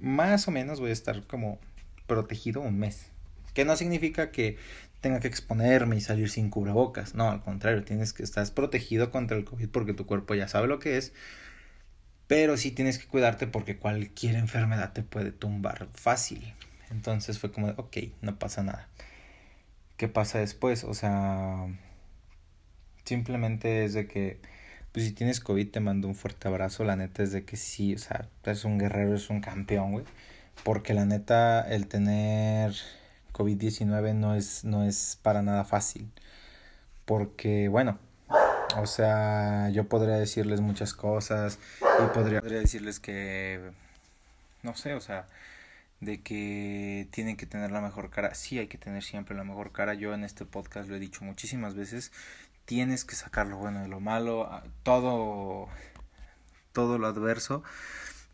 más o menos voy a estar como protegido un mes, que no significa que tenga que exponerme y salir sin cubrebocas, no, al contrario, tienes que estar protegido contra el COVID porque tu cuerpo ya sabe lo que es, pero sí tienes que cuidarte porque cualquier enfermedad te puede tumbar fácil. Entonces fue como, de, ok, no pasa nada. ¿Qué pasa después? O sea, simplemente es de que, pues si tienes COVID te mando un fuerte abrazo. La neta es de que sí, o sea, eres un guerrero, eres un campeón, güey. Porque la neta, el tener COVID-19 no es, no es para nada fácil. Porque, bueno, o sea, yo podría decirles muchas cosas y podría, podría decirles que, no sé, o sea, de que tienen que tener la mejor cara. Sí, hay que tener siempre la mejor cara. Yo en este podcast lo he dicho muchísimas veces. Tienes que sacar lo bueno de lo malo, todo, todo lo adverso,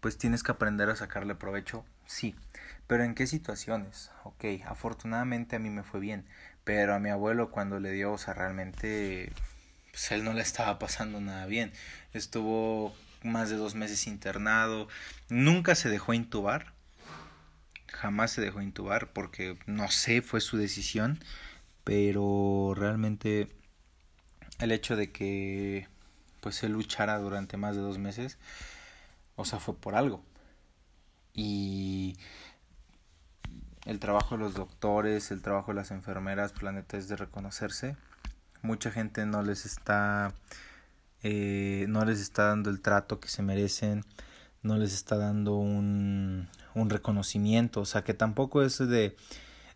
pues tienes que aprender a sacarle provecho. Sí, pero ¿en qué situaciones? Ok, afortunadamente a mí me fue bien, pero a mi abuelo cuando le dio, o sea, realmente, pues él no le estaba pasando nada bien. Estuvo más de dos meses internado, nunca se dejó intubar, jamás se dejó intubar porque no sé, fue su decisión, pero realmente el hecho de que pues él luchara durante más de dos meses, o sea, fue por algo. Y el trabajo de los doctores, el trabajo de las enfermeras, planeta es de reconocerse. Mucha gente no les está eh, no les está dando el trato que se merecen, no les está dando un, un reconocimiento, o sea que tampoco es de,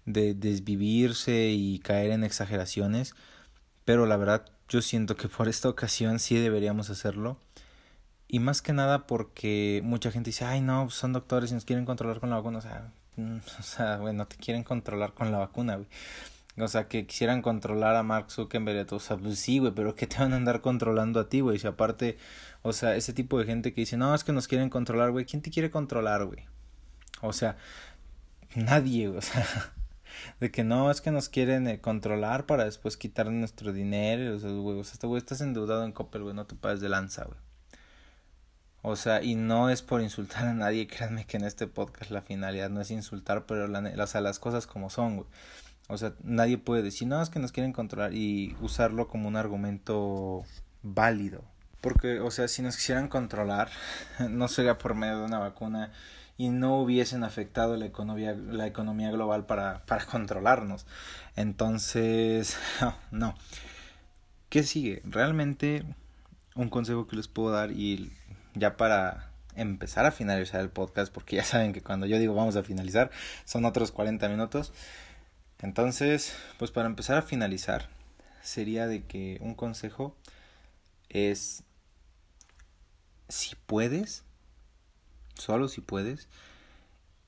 de desvivirse y caer en exageraciones, pero la verdad yo siento que por esta ocasión sí deberíamos hacerlo. Y más que nada porque mucha gente dice, ay no, son doctores y nos quieren controlar con la vacuna. O sea, mm, o sea, güey, no te quieren controlar con la vacuna, güey. O sea, que quisieran controlar a Mark Zuckerberg, o sea, pues sí, güey, pero ¿qué te van a andar controlando a ti, güey? Si aparte, o sea, ese tipo de gente que dice, no, es que nos quieren controlar, güey, ¿quién te quiere controlar, güey? O sea, nadie, o sea, de que no, es que nos quieren eh, controlar para después quitar nuestro dinero, o sea, güey, o sea, este güey estás endeudado en Coppel, güey, no te pases de lanza, güey. O sea, y no es por insultar a nadie, créanme que en este podcast la finalidad no es insultar, pero la, o sea, las cosas como son, güey. O sea, nadie puede decir, no, es que nos quieren controlar y usarlo como un argumento válido. Porque, o sea, si nos quisieran controlar, no sería por medio de una vacuna y no hubiesen afectado la economía, la economía global para, para controlarnos. Entonces, no. ¿Qué sigue? Realmente un consejo que les puedo dar y ya para empezar a finalizar el podcast, porque ya saben que cuando yo digo vamos a finalizar, son otros 40 minutos. Entonces, pues para empezar a finalizar, sería de que un consejo es, si puedes, solo si puedes,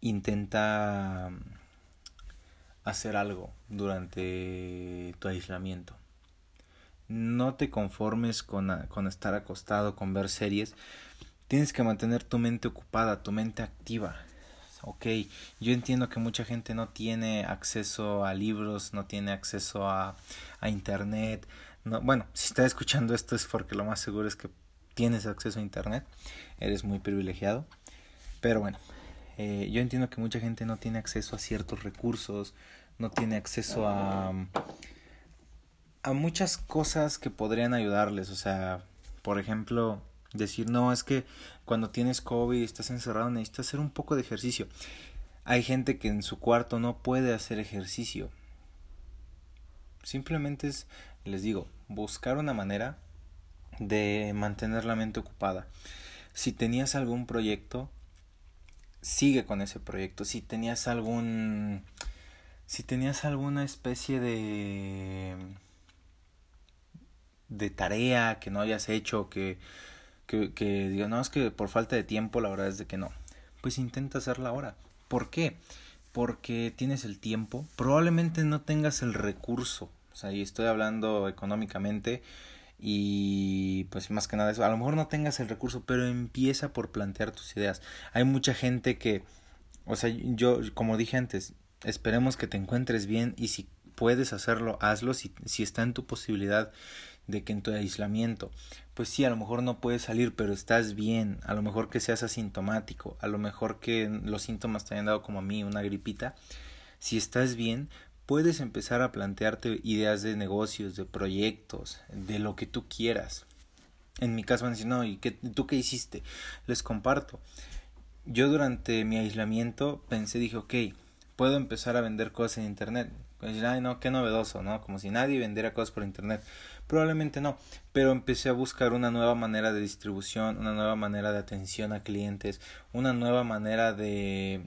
intenta hacer algo durante tu aislamiento. No te conformes con, con estar acostado, con ver series. Tienes que mantener tu mente ocupada, tu mente activa ok, yo entiendo que mucha gente no tiene acceso a libros, no tiene acceso a, a internet. No, bueno, si estás escuchando esto es porque lo más seguro es que tienes acceso a internet, eres muy privilegiado. Pero bueno, eh, yo entiendo que mucha gente no tiene acceso a ciertos recursos, no tiene acceso a, a muchas cosas que podrían ayudarles. O sea, por ejemplo, Decir, no, es que cuando tienes COVID y estás encerrado necesitas hacer un poco de ejercicio. Hay gente que en su cuarto no puede hacer ejercicio. Simplemente es, les digo, buscar una manera de mantener la mente ocupada. Si tenías algún proyecto, sigue con ese proyecto. Si tenías algún... Si tenías alguna especie de... de tarea que no hayas hecho, que que, que diga, no, es que por falta de tiempo la verdad es de que no. Pues intenta hacerla ahora. ¿Por qué? Porque tienes el tiempo, probablemente no tengas el recurso, o sea, y estoy hablando económicamente y pues más que nada eso, a lo mejor no tengas el recurso, pero empieza por plantear tus ideas. Hay mucha gente que, o sea, yo como dije antes, esperemos que te encuentres bien y si puedes hacerlo, hazlo si, si está en tu posibilidad de que en tu aislamiento, pues sí, a lo mejor no puedes salir, pero estás bien, a lo mejor que seas asintomático, a lo mejor que los síntomas te hayan dado como a mí, una gripita, si estás bien, puedes empezar a plantearte ideas de negocios, de proyectos, de lo que tú quieras. En mi caso van a decir, no, ¿y qué, tú qué hiciste? Les comparto. Yo durante mi aislamiento pensé, dije, ok, puedo empezar a vender cosas en internet. Pues, ay, no, qué novedoso, ¿no? Como si nadie vendiera cosas por internet. Probablemente no, pero empecé a buscar una nueva manera de distribución, una nueva manera de atención a clientes, una nueva manera de,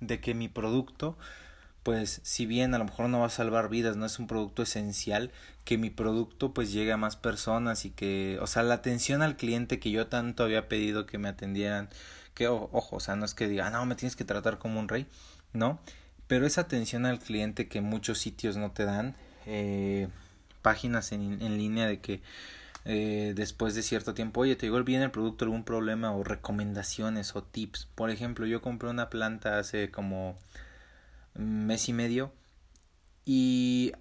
de que mi producto, pues si bien a lo mejor no va a salvar vidas, no es un producto esencial, que mi producto pues llegue a más personas y que, o sea, la atención al cliente que yo tanto había pedido que me atendieran, que ojo, o sea, no es que diga, no, me tienes que tratar como un rey, no, pero esa atención al cliente que muchos sitios no te dan, eh, páginas en, en línea de que eh, después de cierto tiempo, oye, te llegó bien el producto, algún problema o recomendaciones o tips. Por ejemplo, yo compré una planta hace como mes y medio y,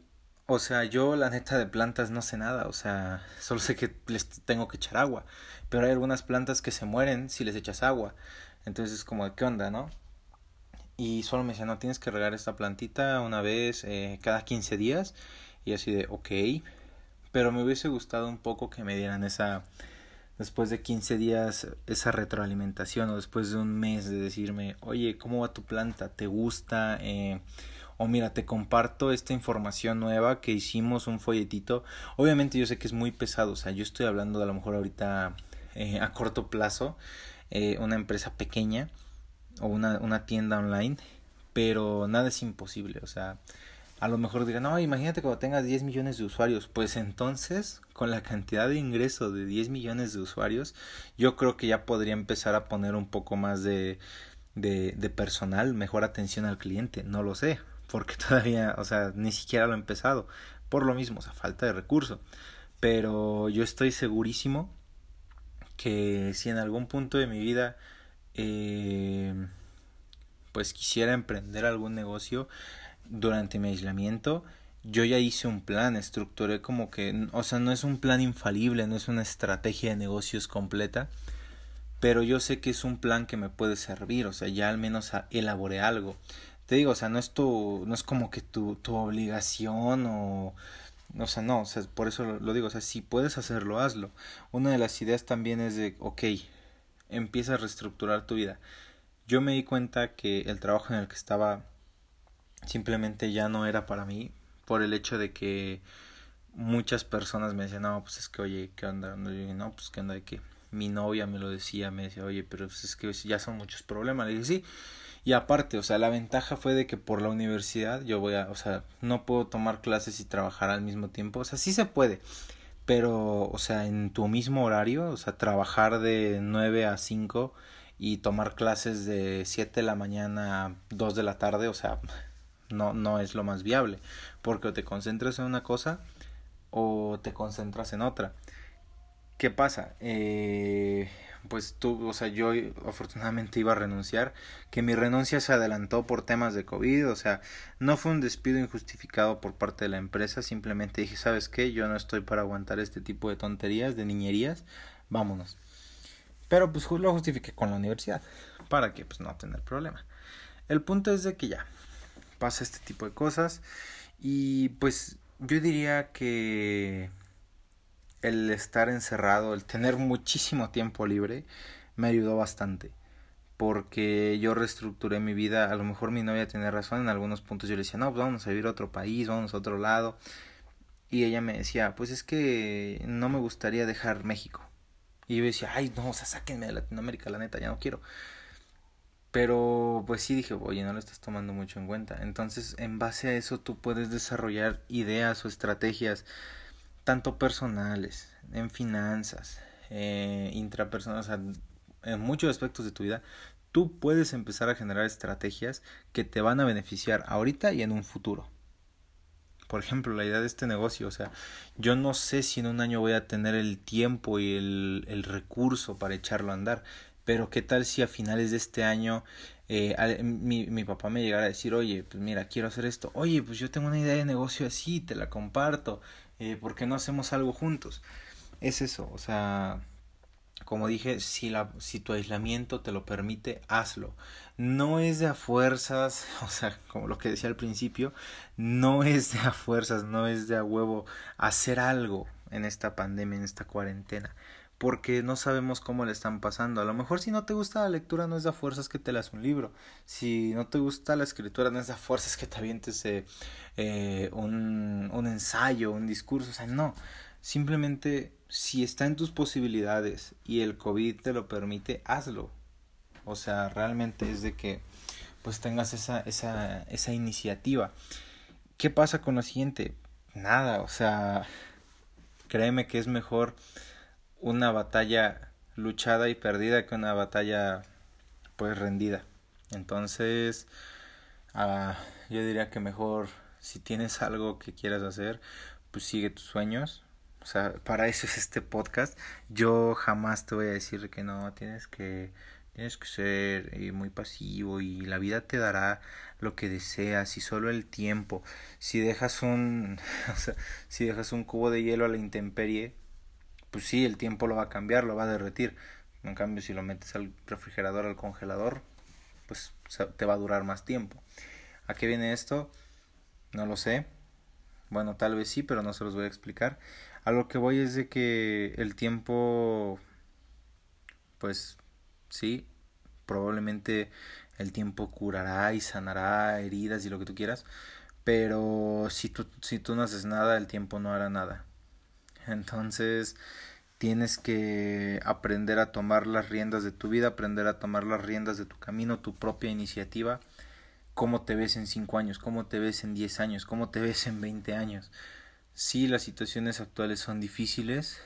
o sea, yo la neta de plantas no sé nada, o sea, solo sé que les tengo que echar agua, pero hay algunas plantas que se mueren si les echas agua. Entonces es como, ¿qué onda, no? Y solo me decía, no, tienes que regar esta plantita una vez eh, cada 15 días y así de, ok. Pero me hubiese gustado un poco que me dieran esa, después de 15 días, esa retroalimentación o después de un mes de decirme, oye, ¿cómo va tu planta? ¿Te gusta? Eh, o mira, te comparto esta información nueva que hicimos un folletito. Obviamente yo sé que es muy pesado, o sea, yo estoy hablando de a lo mejor ahorita eh, a corto plazo, eh, una empresa pequeña o una, una tienda online, pero nada es imposible, o sea, a lo mejor digan, no, imagínate cuando tengas 10 millones de usuarios, pues entonces, con la cantidad de ingreso de 10 millones de usuarios, yo creo que ya podría empezar a poner un poco más de, de, personal, mejor atención al cliente, no lo sé, porque todavía, o sea, ni siquiera lo he empezado, por lo mismo, o sea, falta de recurso, pero yo estoy segurísimo que si en algún punto de mi vida eh, pues quisiera emprender algún negocio durante mi aislamiento, yo ya hice un plan, estructuré como que, o sea, no es un plan infalible, no es una estrategia de negocios completa, pero yo sé que es un plan que me puede servir, o sea, ya al menos elaboré algo. Te digo, o sea, no es tu, no es como que tu, tu obligación o, o sea, no, o sea, por eso lo, digo, o sea, si puedes hacerlo, hazlo. Una de las ideas también es de, ok, empieza a reestructurar tu vida. Yo me di cuenta que el trabajo en el que estaba simplemente ya no era para mí por el hecho de que muchas personas me decían, no, pues es que, oye, ¿qué onda? Yo no, pues qué onda de que mi novia me lo decía, me decía, oye, pero pues es que ya son muchos problemas. Le dije, sí. Y aparte, o sea, la ventaja fue de que por la universidad yo voy a, o sea, no puedo tomar clases y trabajar al mismo tiempo. O sea, sí se puede, pero, o sea, en tu mismo horario, o sea, trabajar de 9 a 5 y tomar clases de 7 de la mañana a 2 de la tarde, o sea, no, no es lo más viable, porque o te concentras en una cosa o te concentras en otra. ¿Qué pasa? Eh, pues tú, o sea, yo afortunadamente iba a renunciar, que mi renuncia se adelantó por temas de COVID, o sea, no fue un despido injustificado por parte de la empresa, simplemente dije, ¿sabes qué? Yo no estoy para aguantar este tipo de tonterías, de niñerías, vámonos. Pero pues lo justifiqué con la universidad, para que pues no tener problema. El punto es de que ya, pasa este tipo de cosas y pues yo diría que el estar encerrado, el tener muchísimo tiempo libre, me ayudó bastante. Porque yo reestructuré mi vida. A lo mejor mi novia tiene razón. En algunos puntos yo le decía, no, pues vamos a vivir a otro país, vamos a otro lado. Y ella me decía, pues es que no me gustaría dejar México. Y yo decía, ay, no, o sea, sáquenme de Latinoamérica, la neta, ya no quiero. Pero pues sí dije, oye, no lo estás tomando mucho en cuenta. Entonces, en base a eso, tú puedes desarrollar ideas o estrategias tanto personales, en finanzas, eh, intrapersonales, en muchos aspectos de tu vida, tú puedes empezar a generar estrategias que te van a beneficiar ahorita y en un futuro. Por ejemplo, la idea de este negocio, o sea, yo no sé si en un año voy a tener el tiempo y el, el recurso para echarlo a andar, pero qué tal si a finales de este año eh, mi, mi papá me llegara a decir, oye, pues mira, quiero hacer esto, oye, pues yo tengo una idea de negocio así, te la comparto, eh, ¿por qué no hacemos algo juntos? Es eso, o sea, como dije, si, la, si tu aislamiento te lo permite, hazlo. No es de a fuerzas, o sea, como lo que decía al principio, no es de a fuerzas, no es de a huevo hacer algo en esta pandemia, en esta cuarentena porque no sabemos cómo le están pasando. A lo mejor si no te gusta la lectura no es de fuerzas que te leas un libro. Si no te gusta la escritura no es de fuerzas que te avientes eh, eh, un, un ensayo, un discurso. O sea, no. Simplemente si está en tus posibilidades y el COVID te lo permite, hazlo. O sea, realmente es de que pues tengas esa, esa, esa iniciativa. ¿Qué pasa con lo siguiente? Nada, o sea, créeme que es mejor una batalla luchada y perdida que una batalla pues rendida. Entonces, uh, yo diría que mejor si tienes algo que quieras hacer, pues sigue tus sueños. O sea, para eso es este podcast. Yo jamás te voy a decir que no, tienes que tienes que ser eh, muy pasivo y la vida te dará lo que deseas y solo el tiempo. Si dejas un o sea, si dejas un cubo de hielo a la intemperie, pues sí, el tiempo lo va a cambiar, lo va a derretir. En cambio, si lo metes al refrigerador, al congelador, pues te va a durar más tiempo. ¿A qué viene esto? No lo sé. Bueno, tal vez sí, pero no se los voy a explicar. A lo que voy es de que el tiempo, pues sí, probablemente el tiempo curará y sanará heridas y lo que tú quieras, pero si tú, si tú no haces nada, el tiempo no hará nada. Entonces tienes que aprender a tomar las riendas de tu vida, aprender a tomar las riendas de tu camino, tu propia iniciativa, cómo te ves en 5 años, cómo te ves en 10 años, cómo te ves en 20 años. Sí, las situaciones actuales son difíciles,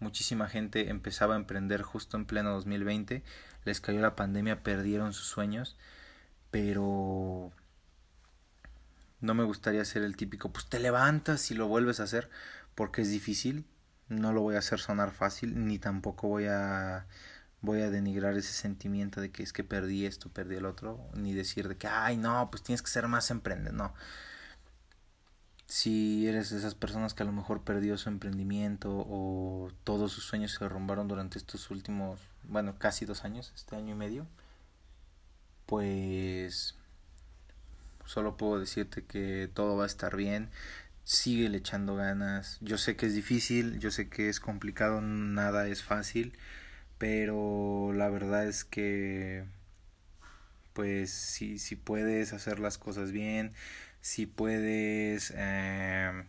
muchísima gente empezaba a emprender justo en pleno 2020, les cayó la pandemia, perdieron sus sueños, pero no me gustaría ser el típico, pues te levantas y lo vuelves a hacer, porque es difícil, no lo voy a hacer sonar fácil, ni tampoco voy a voy a denigrar ese sentimiento de que es que perdí esto, perdí el otro, ni decir de que, ay, no, pues tienes que ser más emprendedor, no. Si eres de esas personas que a lo mejor perdió su emprendimiento o todos sus sueños se derrumbaron durante estos últimos, bueno, casi dos años, este año y medio, pues solo puedo decirte que todo va a estar bien, sigue le echando ganas, yo sé que es difícil, yo sé que es complicado, nada es fácil, pero la verdad es que pues si, si puedes hacer las cosas bien, si puedes eh,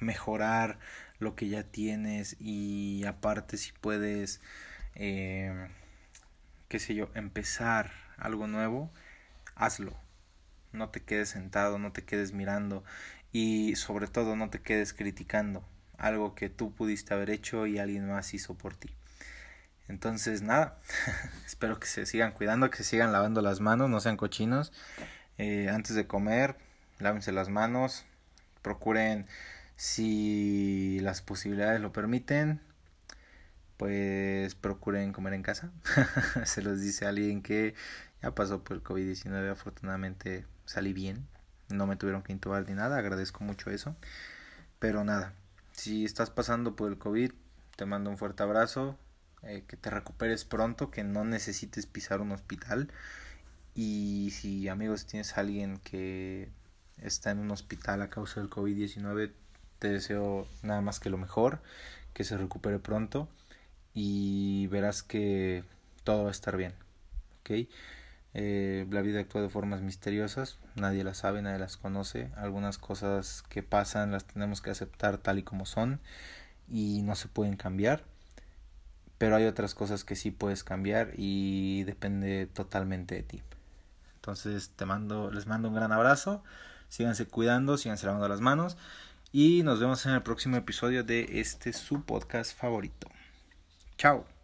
mejorar lo que ya tienes y aparte si puedes, eh, qué sé yo, empezar algo nuevo, hazlo. No te quedes sentado, no te quedes mirando y sobre todo no te quedes criticando algo que tú pudiste haber hecho y alguien más hizo por ti. Entonces, nada, espero que se sigan cuidando, que se sigan lavando las manos, no sean cochinos. Eh, antes de comer, lávense las manos, procuren si las posibilidades lo permiten, pues procuren comer en casa. Se los dice alguien que ya pasó por el COVID-19, afortunadamente salí bien, no me tuvieron que intubar ni nada, agradezco mucho eso. Pero nada, si estás pasando por el COVID, te mando un fuerte abrazo, eh, que te recuperes pronto, que no necesites pisar un hospital. Y si amigos tienes alguien que está en un hospital a causa del COVID-19, te deseo nada más que lo mejor, que se recupere pronto y verás que todo va a estar bien. ¿ok? Eh, la vida actúa de formas misteriosas, nadie las sabe, nadie las conoce. Algunas cosas que pasan las tenemos que aceptar tal y como son y no se pueden cambiar. Pero hay otras cosas que sí puedes cambiar y depende totalmente de ti. Entonces te mando, les mando un gran abrazo síganse cuidando, síganse lavando las manos y nos vemos en el próximo episodio de este su podcast favorito. Chao.